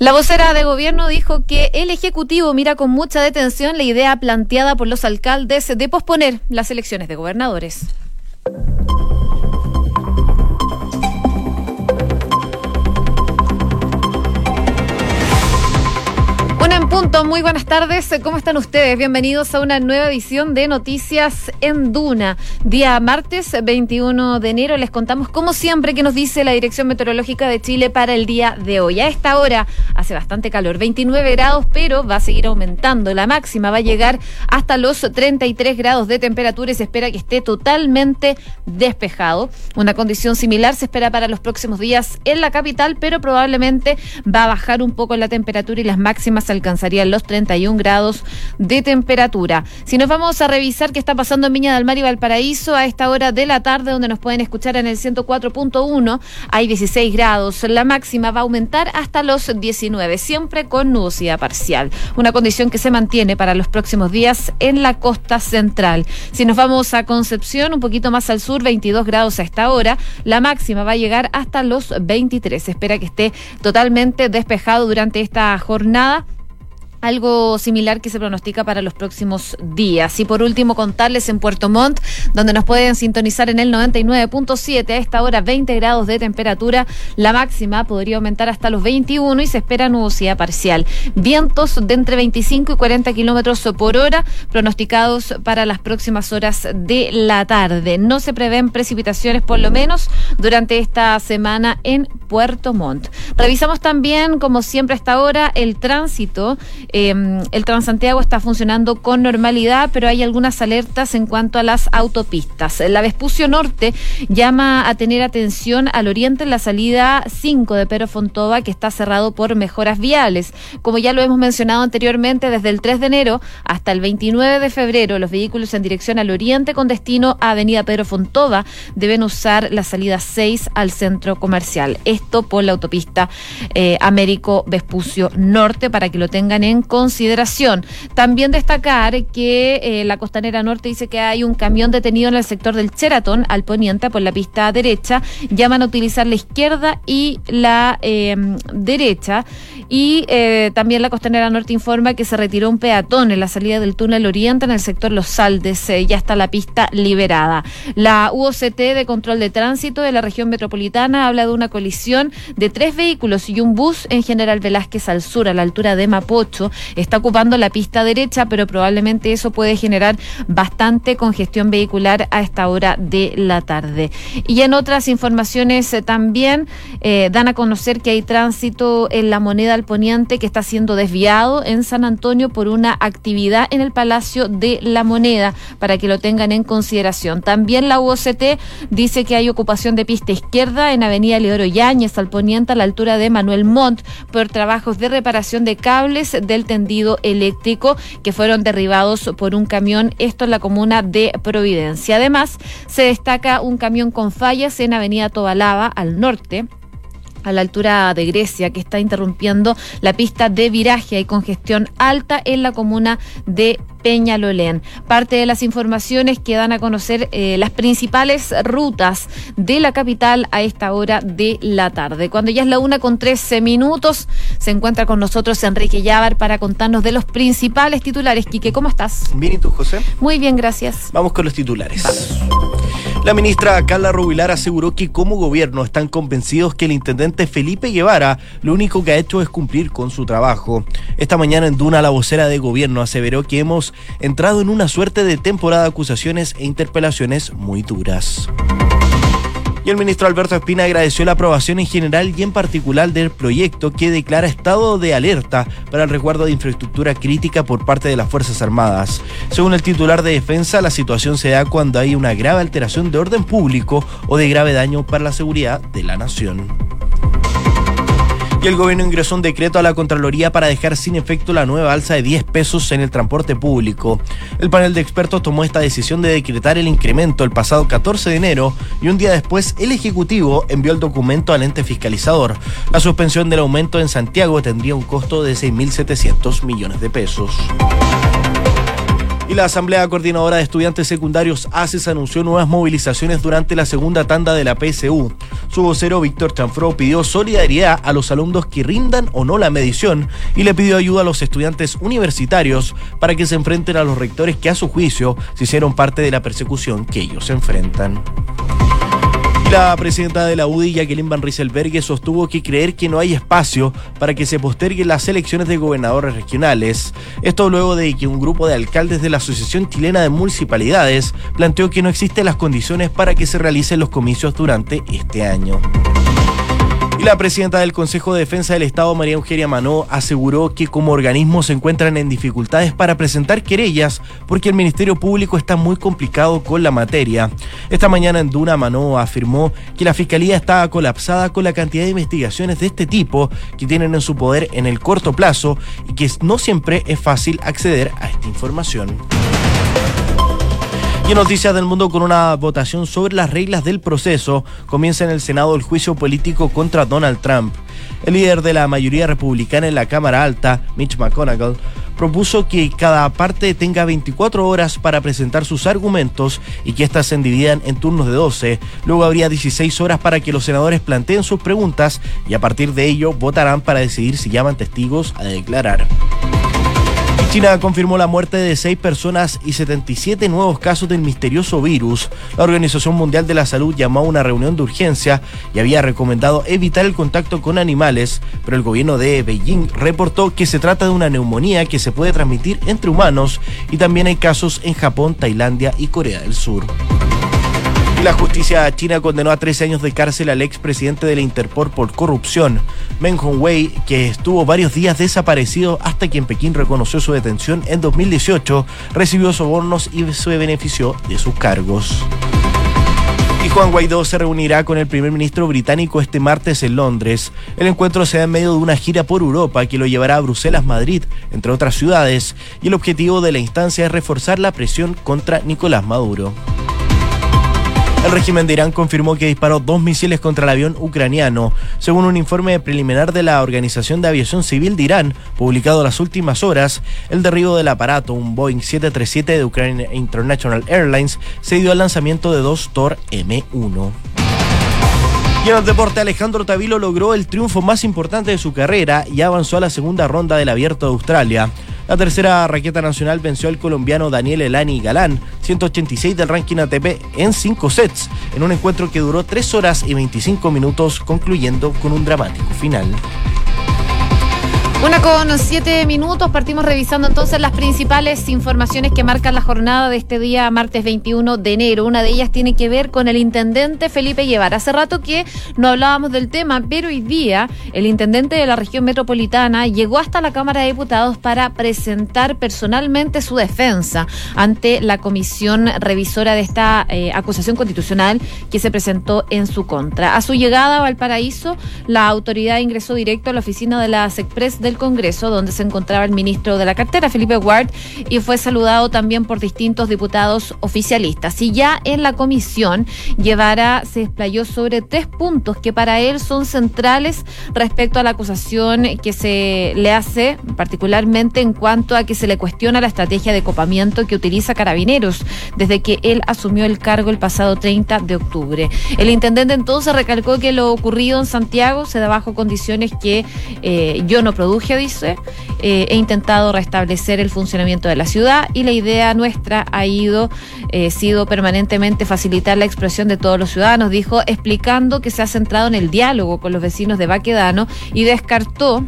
La vocera de gobierno dijo que el Ejecutivo mira con mucha detención la idea planteada por los alcaldes de posponer las elecciones de gobernadores. Muy buenas tardes. ¿Cómo están ustedes? Bienvenidos a una nueva edición de Noticias en Duna. Día martes 21 de enero les contamos como siempre que nos dice la Dirección Meteorológica de Chile para el día de hoy. A esta hora hace bastante calor, 29 grados, pero va a seguir aumentando. La máxima va a llegar hasta los 33 grados de temperatura y se espera que esté totalmente despejado. Una condición similar se espera para los próximos días en la capital, pero probablemente va a bajar un poco la temperatura y las máximas alcanzarán alcanzarían los 31 grados de temperatura. Si nos vamos a revisar qué está pasando en Viña del Mar y Valparaíso a esta hora de la tarde, donde nos pueden escuchar en el 104.1, hay 16 grados. La máxima va a aumentar hasta los 19, siempre con nubosidad parcial. Una condición que se mantiene para los próximos días en la costa central. Si nos vamos a Concepción, un poquito más al sur, 22 grados a esta hora, la máxima va a llegar hasta los 23. Se espera que esté totalmente despejado durante esta jornada algo similar que se pronostica para los próximos días. Y por último, contarles en Puerto Montt, donde nos pueden sintonizar en el 99.7, a esta hora 20 grados de temperatura, la máxima podría aumentar hasta los 21 y se espera nubosidad parcial. Vientos de entre 25 y 40 kilómetros por hora pronosticados para las próximas horas de la tarde. No se prevén precipitaciones, por lo menos, durante esta semana en Puerto Montt. Revisamos también, como siempre hasta ahora, el tránsito Em, el Transantiago está funcionando con normalidad, pero hay algunas alertas en cuanto a las autopistas. La Vespucio Norte llama a tener atención al oriente en la salida 5 de Pero Fontova, que está cerrado por mejoras viales. Como ya lo hemos mencionado anteriormente, desde el 3 de enero hasta el 29 de febrero, los vehículos en dirección al oriente con destino a Avenida Pedro Fontova deben usar la salida 6 al centro comercial. Esto por la autopista eh, Américo Vespucio Norte, para que lo tengan en consideración. También destacar que eh, la Costanera Norte dice que hay un camión detenido en el sector del Cheratón, al poniente, por la pista derecha. Llaman a utilizar la izquierda y la em, derecha. Y eh, también la Costanera Norte informa que se retiró un peatón en la salida del túnel Oriente en el sector Los Saldes. Eh, ya está la pista liberada. La UOCT de control de tránsito de la región metropolitana habla de una colisión de tres vehículos y un bus en General Velázquez al sur, a la altura de Mapocho está ocupando la pista derecha, pero probablemente eso puede generar bastante congestión vehicular a esta hora de la tarde. Y en otras informaciones eh, también dan a conocer que hay tránsito en la moneda al poniente que está siendo desviado en San Antonio por una actividad en el Palacio de la Moneda, para que lo tengan en consideración. También la UOCT dice que hay ocupación de pista izquierda en Avenida Leoro Yáñez al poniente a la altura de Manuel Montt por trabajos de reparación de cables del tendido eléctrico que fueron derribados por un camión, esto en la comuna de Providencia. Además, se destaca un camión con fallas en Avenida Tobalaba, al norte a la altura de Grecia, que está interrumpiendo la pista de viraje. Hay congestión alta en la comuna de Peñalolén. Parte de las informaciones que dan a conocer eh, las principales rutas de la capital a esta hora de la tarde. Cuando ya es la una con 13 minutos, se encuentra con nosotros Enrique Llávar para contarnos de los principales titulares. Quique, ¿cómo estás? Bien, ¿y tú, José? Muy bien, gracias. Vamos con los titulares. La ministra Carla Rubilar aseguró que como gobierno están convencidos que el intendente Felipe Guevara lo único que ha hecho es cumplir con su trabajo. Esta mañana en Duna la vocera de gobierno aseveró que hemos entrado en una suerte de temporada de acusaciones e interpelaciones muy duras. Y el ministro Alberto Espina agradeció la aprobación en general y en particular del proyecto que declara estado de alerta para el resguardo de infraestructura crítica por parte de las Fuerzas Armadas. Según el titular de defensa, la situación se da cuando hay una grave alteración de orden público o de grave daño para la seguridad de la nación y el gobierno ingresó un decreto a la Contraloría para dejar sin efecto la nueva alza de 10 pesos en el transporte público. El panel de expertos tomó esta decisión de decretar el incremento el pasado 14 de enero y un día después el Ejecutivo envió el documento al ente fiscalizador. La suspensión del aumento en Santiago tendría un costo de 6.700 millones de pesos. Y la Asamblea Coordinadora de Estudiantes Secundarios ACES anunció nuevas movilizaciones durante la segunda tanda de la PSU. Su vocero Víctor Chanfro pidió solidaridad a los alumnos que rindan o no la medición y le pidió ayuda a los estudiantes universitarios para que se enfrenten a los rectores que a su juicio se hicieron parte de la persecución que ellos enfrentan. La presidenta de la UDI, Jacqueline Van Rieselberghe, sostuvo que creer que no hay espacio para que se posterguen las elecciones de gobernadores regionales. Esto luego de que un grupo de alcaldes de la Asociación Chilena de Municipalidades planteó que no existen las condiciones para que se realicen los comicios durante este año. Y la presidenta del Consejo de Defensa del Estado, María Eugenia Manó, aseguró que como organismo se encuentran en dificultades para presentar querellas porque el Ministerio Público está muy complicado con la materia. Esta mañana en Duna, Manó afirmó que la Fiscalía está colapsada con la cantidad de investigaciones de este tipo que tienen en su poder en el corto plazo y que no siempre es fácil acceder a esta información. Y noticias del mundo con una votación sobre las reglas del proceso, comienza en el Senado el juicio político contra Donald Trump. El líder de la mayoría republicana en la Cámara Alta, Mitch McConnell, propuso que cada parte tenga 24 horas para presentar sus argumentos y que éstas se dividan en turnos de 12. Luego habría 16 horas para que los senadores planteen sus preguntas y a partir de ello votarán para decidir si llaman testigos a declarar. China confirmó la muerte de seis personas y 77 nuevos casos del misterioso virus. La Organización Mundial de la Salud llamó a una reunión de urgencia y había recomendado evitar el contacto con animales, pero el gobierno de Beijing reportó que se trata de una neumonía que se puede transmitir entre humanos y también hay casos en Japón, Tailandia y Corea del Sur. La justicia china condenó a 13 años de cárcel al expresidente de la Interpol por corrupción, Meng Hongwei, que estuvo varios días desaparecido hasta que en Pekín reconoció su detención en 2018, recibió sobornos y se benefició de sus cargos. Y Juan Guaidó se reunirá con el primer ministro británico este martes en Londres. El encuentro se da en medio de una gira por Europa que lo llevará a Bruselas, Madrid, entre otras ciudades, y el objetivo de la instancia es reforzar la presión contra Nicolás Maduro. El régimen de Irán confirmó que disparó dos misiles contra el avión ucraniano. Según un informe preliminar de la Organización de Aviación Civil de Irán, publicado las últimas horas, el derribo del aparato, un Boeing 737 de Ukraine International Airlines, se dio al lanzamiento de dos Tor M1. Y en el deporte, Alejandro Tavilo logró el triunfo más importante de su carrera y avanzó a la segunda ronda del Abierto de Australia. La tercera raqueta nacional venció al colombiano Daniel Elani Galán, 186 del ranking ATP en cinco sets, en un encuentro que duró 3 horas y 25 minutos, concluyendo con un dramático final. Una con siete minutos, partimos revisando entonces las principales informaciones que marcan la jornada de este día, martes 21 de enero. Una de ellas tiene que ver con el intendente Felipe Llevar. Hace rato que no hablábamos del tema, pero hoy día el intendente de la región metropolitana llegó hasta la Cámara de Diputados para presentar personalmente su defensa ante la comisión revisora de esta eh, acusación constitucional que se presentó en su contra. A su llegada a Valparaíso, la autoridad ingresó directo a la oficina de la SECPRES de del Congreso, donde se encontraba el ministro de la cartera, Felipe Ward, y fue saludado también por distintos diputados oficialistas. Y ya en la comisión, Guevara se explayó sobre tres puntos que para él son centrales respecto a la acusación que se le hace, particularmente en cuanto a que se le cuestiona la estrategia de copamiento que utiliza Carabineros desde que él asumió el cargo el pasado 30 de octubre. El intendente entonces recalcó que lo ocurrido en Santiago se da bajo condiciones que eh, yo no dice, eh, he intentado restablecer el funcionamiento de la ciudad y la idea nuestra ha ido, eh, sido permanentemente facilitar la expresión de todos los ciudadanos, dijo, explicando que se ha centrado en el diálogo con los vecinos de Baquedano y descartó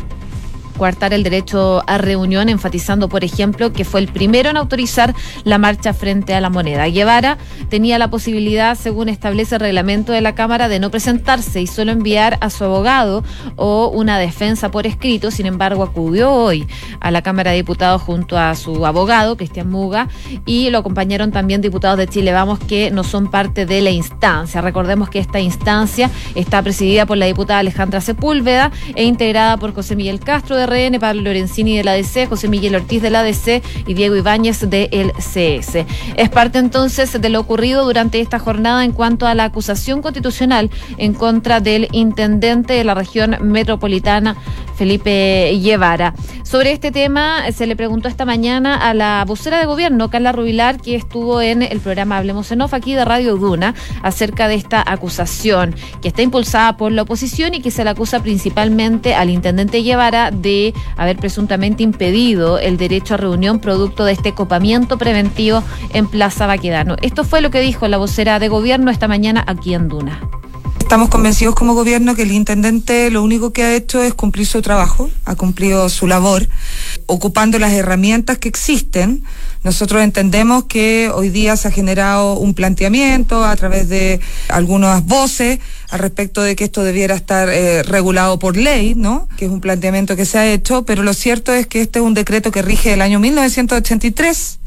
coartar el derecho a reunión, enfatizando, por ejemplo, que fue el primero en autorizar la marcha frente a la moneda. Guevara tenía la posibilidad, según establece el reglamento de la Cámara, de no presentarse y solo enviar a su abogado o una defensa por escrito. Sin embargo, acudió hoy a la Cámara de Diputados junto a su abogado, Cristian Muga, y lo acompañaron también diputados de Chile Vamos que no son parte de la instancia. Recordemos que esta instancia está presidida por la diputada Alejandra Sepúlveda e integrada por José Miguel Castro de RN, Pablo Lorenzini de la ADC, José Miguel Ortiz de la ADC y Diego Ibáñez del CS. Es parte entonces de lo ocurrido durante esta jornada en cuanto a la acusación constitucional en contra del intendente de la región metropolitana, Felipe Guevara. Sobre este tema se le preguntó esta mañana a la vocera de gobierno, Carla Rubilar, que estuvo en el programa Hablemos en Off aquí de Radio Duna, acerca de esta acusación que está impulsada por la oposición y que se le acusa principalmente al intendente Guevara de haber presuntamente impedido el derecho a reunión producto de este copamiento preventivo en Plaza Baquedano. Esto fue lo que dijo la vocera de gobierno esta mañana aquí en Duna. Estamos convencidos como gobierno que el intendente lo único que ha hecho es cumplir su trabajo, ha cumplido su labor, ocupando las herramientas que existen. Nosotros entendemos que hoy día se ha generado un planteamiento a través de algunas voces al respecto de que esto debiera estar eh, regulado por ley, ¿no? Que es un planteamiento que se ha hecho, pero lo cierto es que este es un decreto que rige el año 1983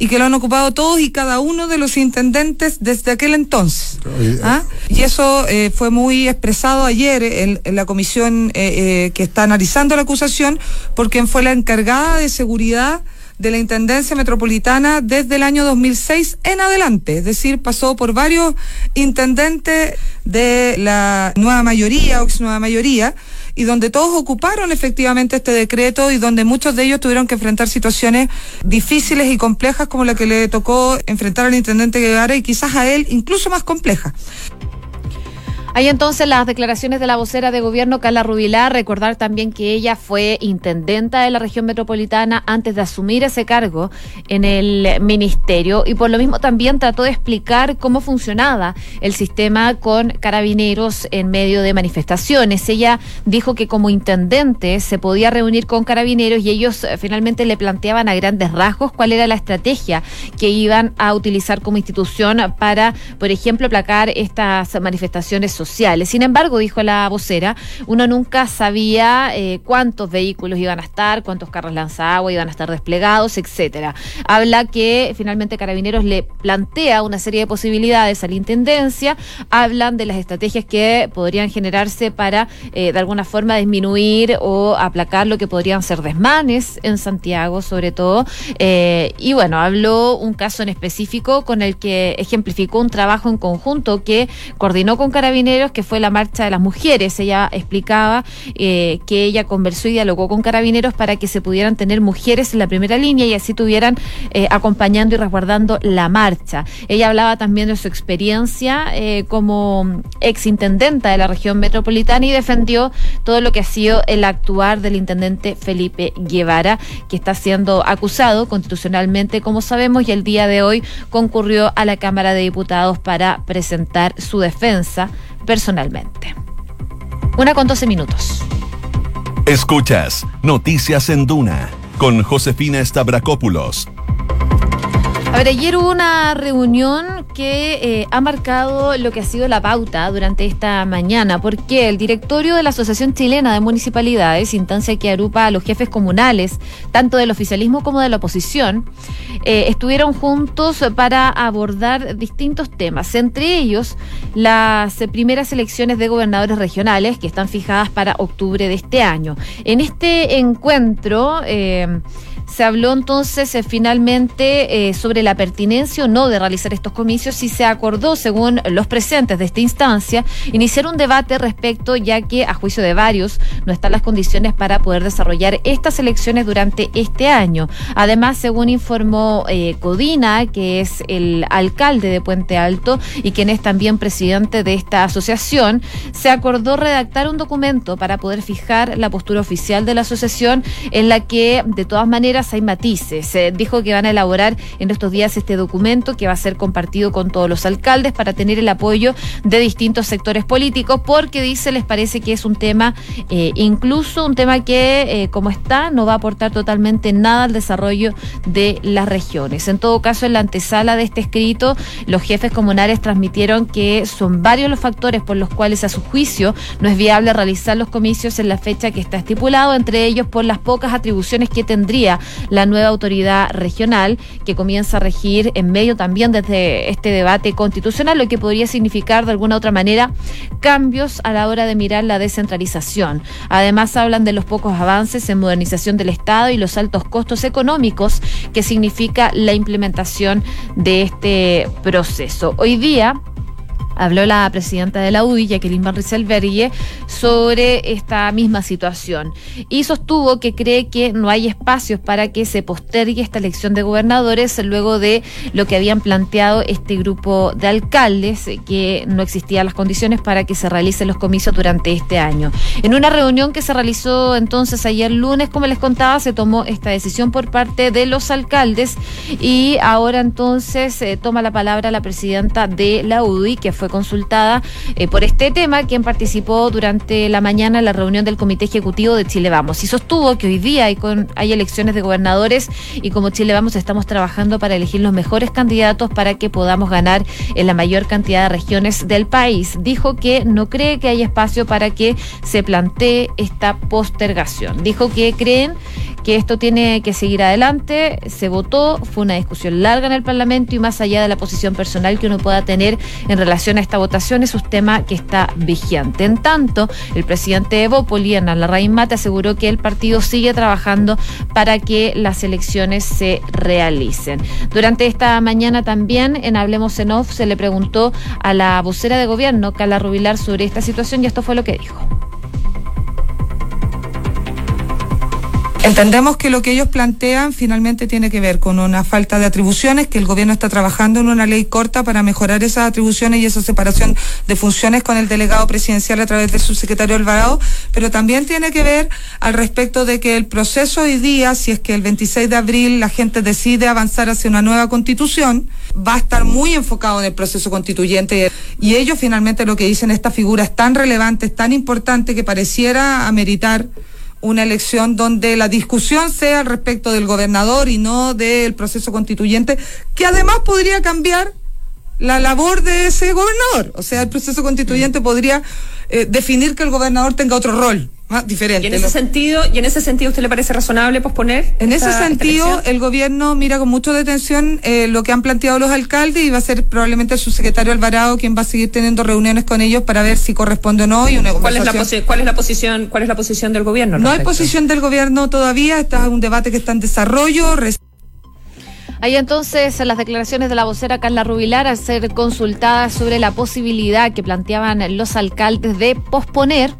y que lo han ocupado todos y cada uno de los intendentes desde aquel entonces. ¿Ah? Y eso eh, fue muy expresado ayer en, la comisión eh, eh, que está analizando la acusación, porque fue la encargada de seguridad de la Intendencia Metropolitana desde el año 2006 en adelante, es decir, pasó por varios intendentes de la nueva mayoría o ex nueva mayoría, y donde todos ocuparon efectivamente este decreto y donde muchos de ellos tuvieron que enfrentar situaciones difíciles y complejas como la que le tocó enfrentar al intendente Guevara y quizás a él incluso más compleja. Hay entonces las declaraciones de la vocera de gobierno, Carla Rubilar. Recordar también que ella fue intendenta de la región metropolitana antes de asumir ese cargo en el ministerio y por lo mismo también trató de explicar cómo funcionaba el sistema con carabineros en medio de manifestaciones. Ella dijo que como intendente se podía reunir con carabineros y ellos eh, finalmente le planteaban a grandes rasgos cuál era la estrategia que iban a utilizar como institución para, por ejemplo, aplacar estas manifestaciones sociales. Sin embargo, dijo la vocera, uno nunca sabía eh, cuántos vehículos iban a estar, cuántos carros lanzagua iban a estar desplegados, etcétera. Habla que finalmente Carabineros le plantea una serie de posibilidades a la intendencia, hablan de las estrategias que podrían generarse para eh, de alguna forma disminuir o aplacar lo que podrían ser desmanes en Santiago, sobre todo. Eh, y bueno, habló un caso en específico con el que ejemplificó un trabajo en conjunto que coordinó con Que fue la marcha de las mujeres. Ella explicaba eh, que ella conversó y dialogó con carabineros para que se pudieran tener mujeres en la primera línea y así tuvieran eh, acompañando y resguardando la marcha. Ella hablaba también de su experiencia eh, como exintendenta de la región metropolitana y defendió todo lo que ha sido el actuar del intendente Felipe Guevara, que está siendo acusado constitucionalmente, como sabemos, y el día de hoy concurrió a la Cámara de Diputados para presentar su defensa personalmente. Una con 12 minutos. Escuchas Noticias en Duna con Josefina Stavrakopoulos a ver, ayer hubo una reunión que eh, ha marcado lo que ha sido la pauta durante esta mañana, porque el directorio de la Asociación Chilena de Municipalidades, instancia que agrupa a los jefes comunales, tanto del oficialismo como de la oposición, eh, estuvieron juntos para abordar distintos temas, entre ellos las primeras elecciones de gobernadores regionales que están fijadas para octubre de este año. En este encuentro... Eh, se habló entonces eh, finalmente eh, sobre la pertinencia o no de realizar estos comicios y se acordó, según los presentes de esta instancia, iniciar un debate respecto, ya que a juicio de varios no están las condiciones para poder desarrollar estas elecciones durante este año. Además, según informó eh, Codina, que es el alcalde de Puente Alto y quien es también presidente de esta asociación, se acordó redactar un documento para poder fijar la postura oficial de la asociación en la que, de todas maneras, hay matices. Se dijo que van a elaborar en estos días este documento que va a ser compartido con todos los alcaldes para tener el apoyo de distintos sectores políticos, porque dice, les parece que es un tema, eh, incluso un tema que, eh, como está, no va a aportar totalmente nada al desarrollo de las regiones. En todo caso, en la antesala de este escrito, los jefes comunales transmitieron que son varios los factores por los cuales, a su juicio, no es viable realizar los comicios en la fecha que está estipulado, entre ellos por las pocas atribuciones que tendría la nueva autoridad regional que comienza a regir en medio también desde este debate constitucional, lo que podría significar de alguna otra manera cambios a la hora de mirar la descentralización. Además hablan de los pocos avances en modernización del Estado y los altos costos económicos que significa la implementación de este proceso. Hoy día habló la presidenta de la UDI, Jacqueline Van Rieselberghe, sobre esta misma situación y sostuvo que cree que no hay espacios para que se postergue esta elección de gobernadores luego de lo que habían planteado este grupo de alcaldes, que no existían las condiciones para que se realicen los comicios durante este año. En una reunión que se realizó entonces ayer lunes, como les contaba, se tomó esta decisión por parte de los alcaldes y ahora entonces eh, toma la palabra la presidenta de la UDI, que fue consultada eh, por este tema, quien participó durante la mañana en la reunión del Comité Ejecutivo de Chile Vamos y sostuvo que hoy día hay, con, hay elecciones de gobernadores y como Chile Vamos estamos trabajando para elegir los mejores candidatos para que podamos ganar en la mayor cantidad de regiones del país. Dijo que no cree que haya espacio para que se plantee esta postergación. Dijo que creen que esto tiene que seguir adelante. Se votó, fue una discusión larga en el Parlamento y más allá de la posición personal que uno pueda tener en relación a esta votación, es un tema que está vigente. En tanto, el presidente de Bópoli, Hernán Larraín Mate, aseguró que el partido sigue trabajando para que las elecciones se realicen. Durante esta mañana también en Hablemos en Off se le preguntó a la vocera de gobierno, Carla Rubilar, sobre esta situación y esto fue lo que dijo. Entendemos que lo que ellos plantean finalmente tiene que ver con una falta de atribuciones, que el gobierno está trabajando en una ley corta para mejorar esas atribuciones y esa separación de funciones con el delegado presidencial a través de su secretario Alvarado, pero también tiene que ver al respecto de que el proceso hoy día, si es que el 26 de abril la gente decide avanzar hacia una nueva constitución, va a estar muy enfocado en el proceso constituyente y ellos finalmente lo que dicen, esta figura es tan relevante, es tan importante que pareciera ameritar una elección donde la discusión sea al respecto del gobernador y no del proceso constituyente, que además podría cambiar la labor de ese gobernador. O sea, el proceso constituyente podría eh, definir que el gobernador tenga otro rol. Más diferente. ¿Y en ese sentido, y en ese sentido usted le parece razonable posponer? En ese sentido, el gobierno mira con mucha detención eh, lo que han planteado los alcaldes y va a ser probablemente el subsecretario Alvarado quien va a seguir teniendo reuniones con ellos para ver si corresponde o no y una ¿Cuál es la, cuál es la posición cuál es la posición del gobierno? No hay posición del gobierno todavía, está un debate que está en desarrollo. Ahí entonces las declaraciones de la vocera Carla Rubilar al ser consultada sobre la posibilidad que planteaban los alcaldes de posponer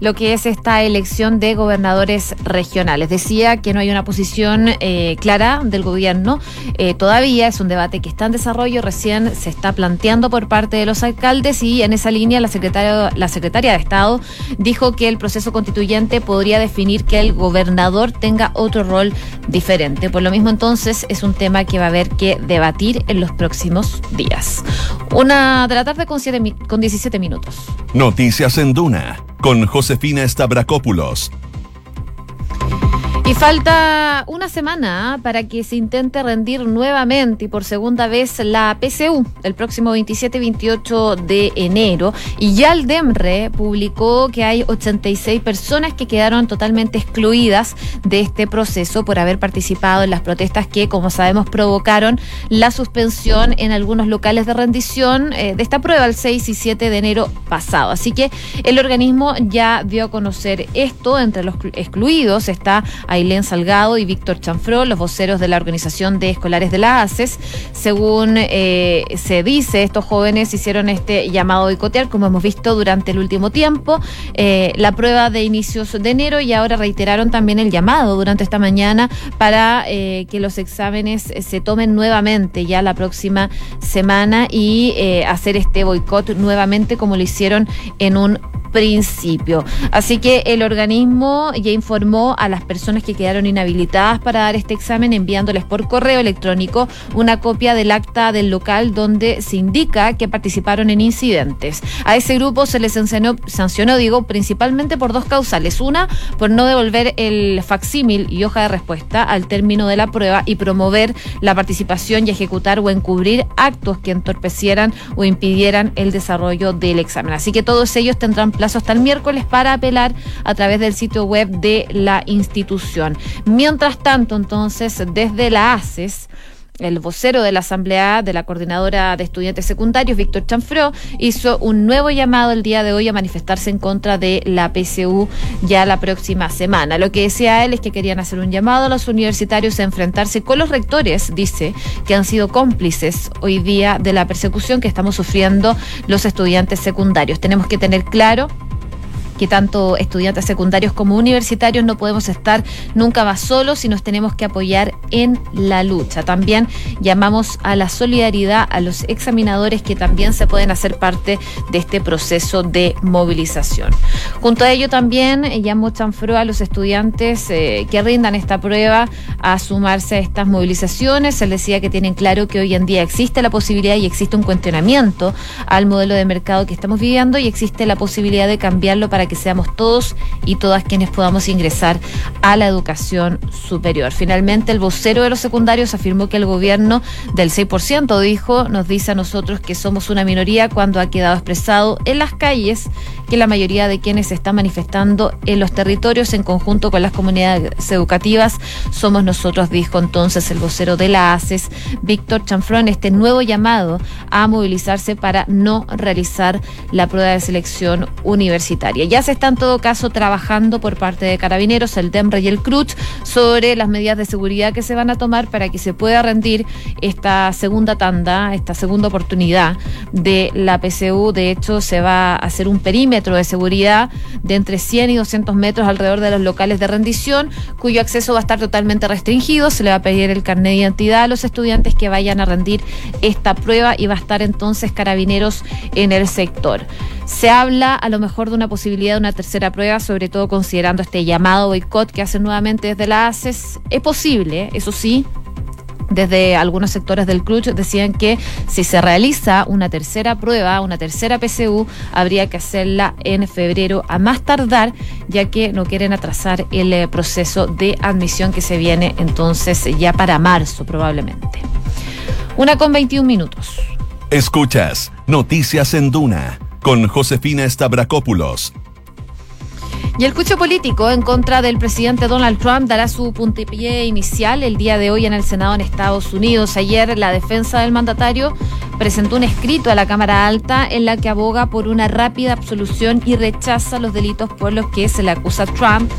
lo que es esta elección de gobernadores regionales. Decía que no hay una posición eh, clara del gobierno. Eh, todavía es un debate que está en desarrollo, recién se está planteando por parte de los alcaldes y en esa línea la secretaria, de Estado dijo que el proceso constituyente podría definir que el gobernador tenga otro rol diferente. Por lo mismo entonces es un tema que va a haber que debatir en los próximos días. Una de la tarde con, con 17 minutos. Noticias en Duna con Josefina Stavrakopoulos y falta una semana ¿ah? para que se intente rendir nuevamente y por segunda vez la PCU el próximo 27 y 28 de enero. Y ya el DEMRE publicó que hay 86 personas que quedaron totalmente excluidas de este proceso por haber participado en las protestas que, como sabemos, provocaron la suspensión en algunos locales de rendición eh, de esta prueba el 6 y 7 de enero pasado. Así que el organismo ya dio a conocer esto. Entre los excluidos está Ailén Salgado y Víctor Chanfró, los voceros de la Organización de Escolares de la ACES. Según eh, se dice, estos jóvenes hicieron este llamado a boicotear, como hemos visto durante el último tiempo, eh, la prueba de inicios de enero y ahora reiteraron también el llamado durante esta mañana para eh, que los exámenes se tomen nuevamente ya la próxima semana y hacer este boicot nuevamente como lo hicieron en un principio. Así que el organismo ya informó a las personas que quedaron inhabilitadas para dar este examen enviándoles por correo electrónico una copia del acta del local donde se indica que participaron en incidentes. A ese grupo se les sancionó, sancionó digo, principalmente por dos causales. Una, por no devolver el facsímil y hoja de respuesta al término de la prueba y promover la participación y ejecutar o encubrir actos que entorpecieran o impidieran el desarrollo del examen. Así que todos ellos tendrán plazo hasta el miércoles para apelar a través del sitio web de la institución. Mientras tanto, entonces, desde la ACES, el vocero de la Asamblea de la Coordinadora de Estudiantes Secundarios, Víctor Chanfró, hizo un nuevo llamado el día de hoy a manifestarse en contra de la PSU ya la próxima semana. Lo que decía él es que querían hacer un llamado a los universitarios a enfrentarse con los rectores, dice, que han sido cómplices hoy día de la persecución que estamos sufriendo los estudiantes secundarios. Tenemos que tener claro que tanto estudiantes secundarios como universitarios no podemos estar nunca más solos y nos tenemos que apoyar en la lucha. También llamamos a la solidaridad a los examinadores que también se pueden hacer parte de este proceso de movilización. Junto a ello también eh, llamo chanfro a los estudiantes eh, que rindan esta prueba a sumarse a estas movilizaciones. Él decía que tienen claro que hoy en día existe la posibilidad y existe un cuestionamiento al modelo de mercado que estamos viviendo y existe la posibilidad de cambiarlo para que seamos todos y todas quienes podamos ingresar a la educación superior. Finalmente, el vocero de los secundarios afirmó que el gobierno del 6% dijo, nos dice a nosotros que somos una minoría cuando ha quedado expresado en las calles que la mayoría de quienes se están manifestando en los territorios en conjunto con las comunidades educativas somos nosotros, dijo entonces el vocero de la ACES, Víctor Chanfrón, este nuevo llamado a movilizarse para no realizar la prueba de selección universitaria. Ya se está en todo caso trabajando por parte de Carabineros, el DEMRE y el CRUCH sobre las medidas de seguridad que se van a tomar para que se pueda rendir esta segunda tanda, esta segunda oportunidad de la PCU. De hecho, se va a hacer un perímetro de seguridad de entre 100 y 200 metros alrededor de los locales de rendición, cuyo acceso va a estar totalmente restringido. Se le va a pedir el carnet de identidad a los estudiantes que vayan a rendir esta prueba y va a estar entonces carabineros en el sector. Se habla a lo mejor de una posibilidad de una tercera prueba, sobre todo considerando este llamado boicot que hacen nuevamente desde la ACES. Es posible, eso sí, desde algunos sectores del CRUCH decían que si se realiza una tercera prueba, una tercera PCU, habría que hacerla en febrero a más tardar, ya que no quieren atrasar el eh, proceso de admisión que se viene entonces ya para marzo probablemente. Una con 21 minutos. Escuchas Noticias en Duna con Josefina Stavrakopoulos y el cucho político en contra del presidente Donald Trump dará su puntapié inicial el día de hoy en el Senado en Estados Unidos. Ayer la defensa del mandatario presentó un escrito a la Cámara Alta en la que aboga por una rápida absolución y rechaza los delitos por los que se le acusa a Trump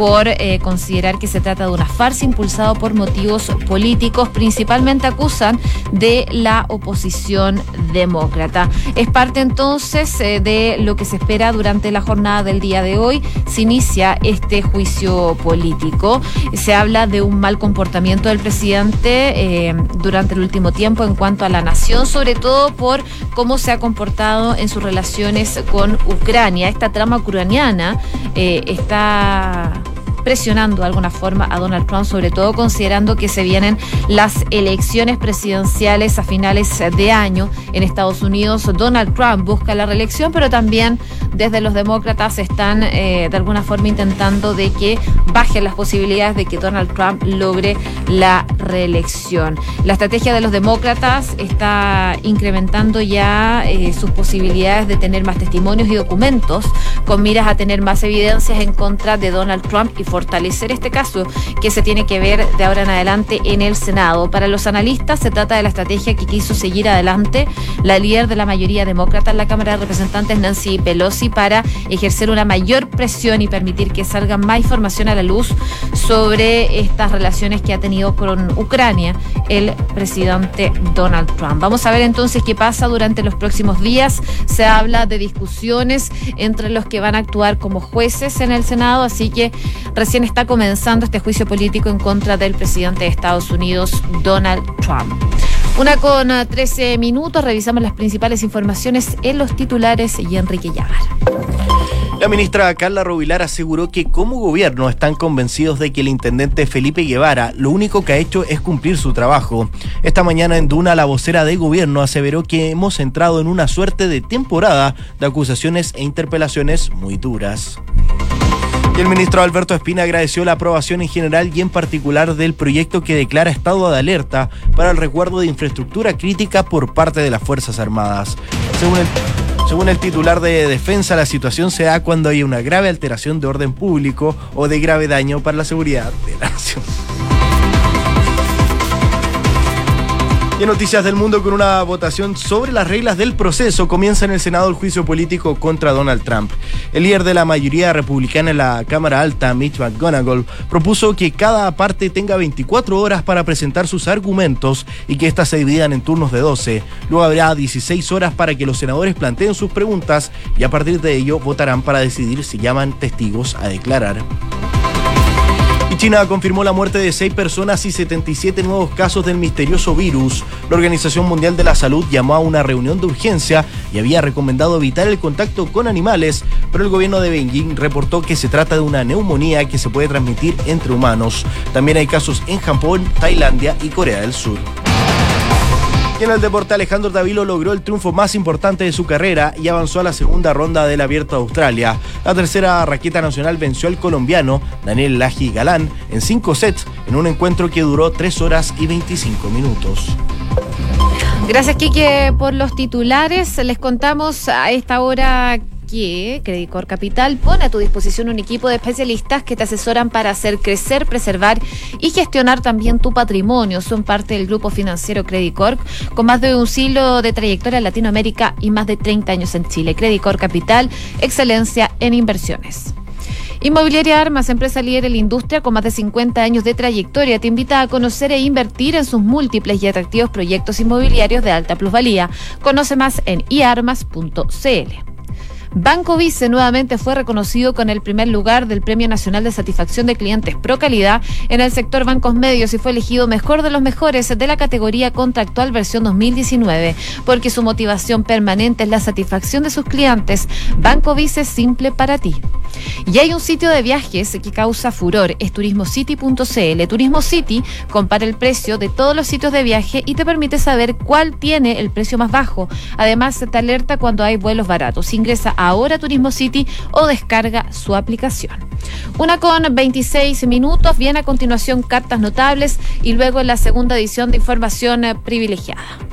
por eh, considerar que se trata de una farsa impulsado por motivos políticos. Principalmente acusan de la oposición demócrata. Es parte entonces eh, de lo que se espera durante la jornada del día de hoy. Se inicia este juicio político. Se habla de un mal comportamiento del presidente eh, durante el último tiempo en cuanto a la nación, sobre todo por cómo se ha comportado en sus relaciones con Ucrania. Esta trama ucraniana está presionando de alguna forma a Donald Trump, sobre todo considerando que se vienen las elecciones presidenciales a finales de año en Estados Unidos. Donald Trump busca la reelección, pero también desde los demócratas están eh, de alguna forma intentando de que bajen las posibilidades de que Donald Trump logre la reelección. La estrategia de los demócratas está incrementando ya eh, sus posibilidades de tener más testimonios y documentos con miras a tener más evidencias en contra de Donald Trump y fortalecer este caso que se tiene que ver de ahora en adelante en el Senado. Para los analistas se trata de la estrategia que quiso seguir adelante la líder de la mayoría demócrata en la Cámara de Representantes, Nancy Pelosi, para ejercer una mayor presión y permitir que salga más información a la luz sobre estas relaciones que ha tenido con Ucrania el presidente Donald Trump. Vamos a ver entonces qué pasa durante los próximos días. Se habla de discusiones entre los que van a actuar como jueces en el Senado, así que recién está comenzando este juicio político en contra del presidente de Estados Unidos, Donald Trump. Una con 13 minutos, revisamos las principales informaciones en los titulares y Enrique Llagar. La ministra Carla Rubilar aseguró que como gobierno están convencidos de que el intendente Felipe Guevara lo único que ha hecho es cumplir su trabajo. Esta mañana en Duna la vocera de gobierno aseveró que hemos entrado en una suerte de temporada de acusaciones e interpelaciones muy duras el ministro Alberto Espina agradeció la aprobación en general y en particular del proyecto que declara estado de alerta para el recuerdo de infraestructura crítica por parte de las Fuerzas Armadas. Según el, según el titular de defensa, la situación se da cuando hay una grave alteración de orden público o de grave daño para la seguridad de la nación. Y en noticias del mundo, con una votación sobre las reglas del proceso, comienza en el Senado el juicio político contra Donald Trump. El líder de la mayoría republicana en la Cámara Alta, Mitch McGonagall, propuso que cada parte tenga 24 horas para presentar sus argumentos y que éstas se dividan en turnos de 12. Luego habrá 16 horas para que los senadores planteen sus preguntas y a partir de ello votarán para decidir si llaman testigos a declarar. China confirmó la muerte de seis personas y 77 nuevos casos del misterioso virus. La Organización Mundial de la Salud llamó a una reunión de urgencia y había recomendado evitar el contacto con animales, pero el gobierno de Beijing reportó que se trata de una neumonía que se puede transmitir entre humanos. También hay casos en Japón, Tailandia y Corea del Sur. En el deporte, Alejandro Davilo logró el triunfo más importante de su carrera y avanzó a la segunda ronda del Abierto de Australia. La tercera raqueta nacional venció al colombiano Daniel Laji Galán en cinco sets en un encuentro que duró 3 horas y 25 minutos. Gracias, Kike, por los titulares. Les contamos a esta hora que Credicor Capital pone a tu disposición un equipo de especialistas que te asesoran para hacer crecer, preservar y gestionar también tu patrimonio. Son parte del grupo financiero Credicor con más de un siglo de trayectoria en Latinoamérica y más de 30 años en Chile. Credicor Capital, excelencia en inversiones. Inmobiliaria Armas, empresa líder en la industria con más de 50 años de trayectoria, te invita a conocer e invertir en sus múltiples y atractivos proyectos inmobiliarios de alta plusvalía. Conoce más en iarmas.cl. Banco Vice nuevamente fue reconocido con el primer lugar del Premio Nacional de Satisfacción de Clientes Pro Calidad en el sector bancos medios y fue elegido mejor de los mejores de la categoría contractual versión 2019, porque su motivación permanente es la satisfacción de sus clientes. Banco Vice simple para ti. Y hay un sitio de viajes que causa furor, es turismocity.cl. Turismo City compara el precio de todos los sitios de viaje y te permite saber cuál tiene el precio más bajo. Además, te alerta cuando hay vuelos baratos. Ingresa ahora Turismo City o descarga su aplicación. Una con 26 minutos, viene a continuación cartas notables y luego la segunda edición de información privilegiada.